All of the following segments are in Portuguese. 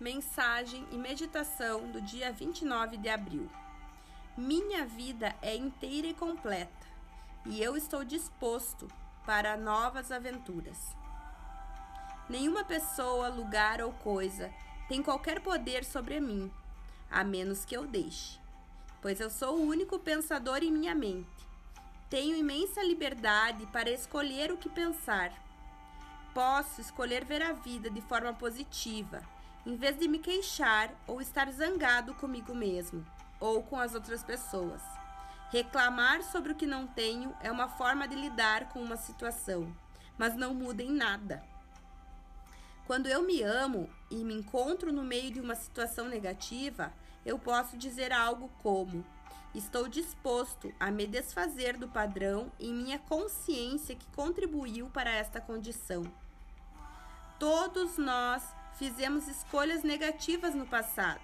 Mensagem e meditação do dia 29 de abril. Minha vida é inteira e completa, e eu estou disposto para novas aventuras. Nenhuma pessoa, lugar ou coisa tem qualquer poder sobre mim, a menos que eu deixe, pois eu sou o único pensador em minha mente. Tenho imensa liberdade para escolher o que pensar. Posso escolher ver a vida de forma positiva em vez de me queixar ou estar zangado comigo mesmo ou com as outras pessoas. Reclamar sobre o que não tenho é uma forma de lidar com uma situação, mas não muda em nada. Quando eu me amo e me encontro no meio de uma situação negativa, eu posso dizer algo como: Estou disposto a me desfazer do padrão em minha consciência que contribuiu para esta condição. Todos nós fizemos escolhas negativas no passado.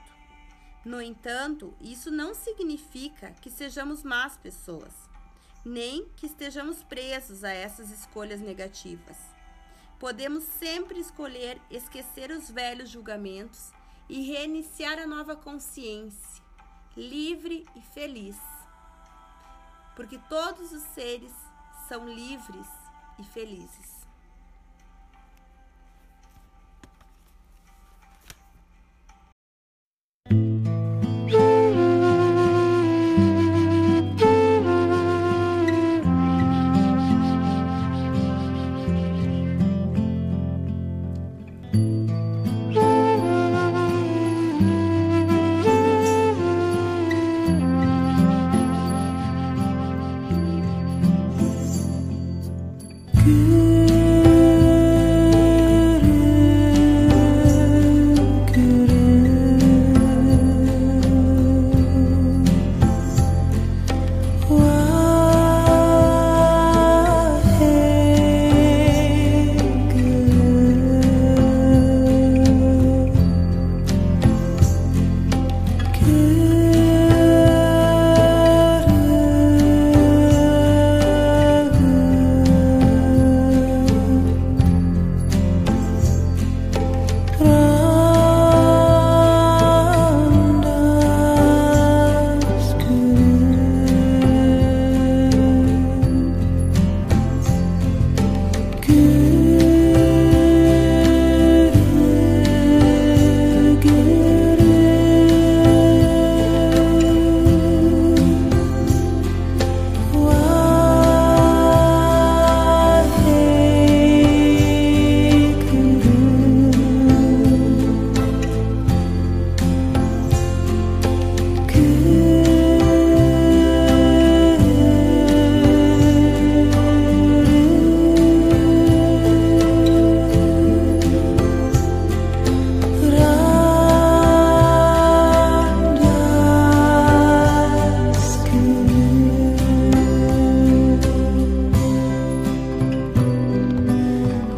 No entanto, isso não significa que sejamos más pessoas, nem que estejamos presos a essas escolhas negativas. Podemos sempre escolher esquecer os velhos julgamentos e reiniciar a nova consciência, livre e feliz. Porque todos os seres são livres e felizes.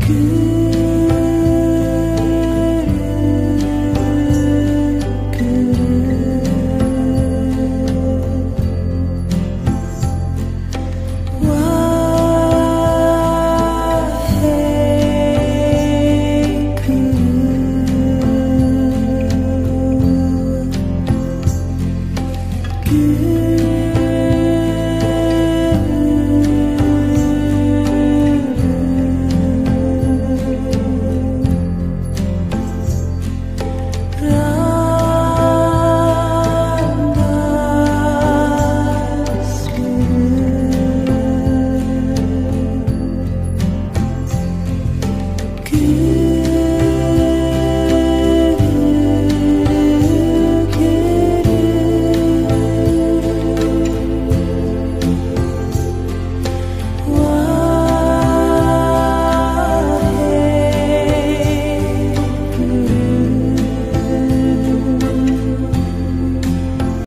good.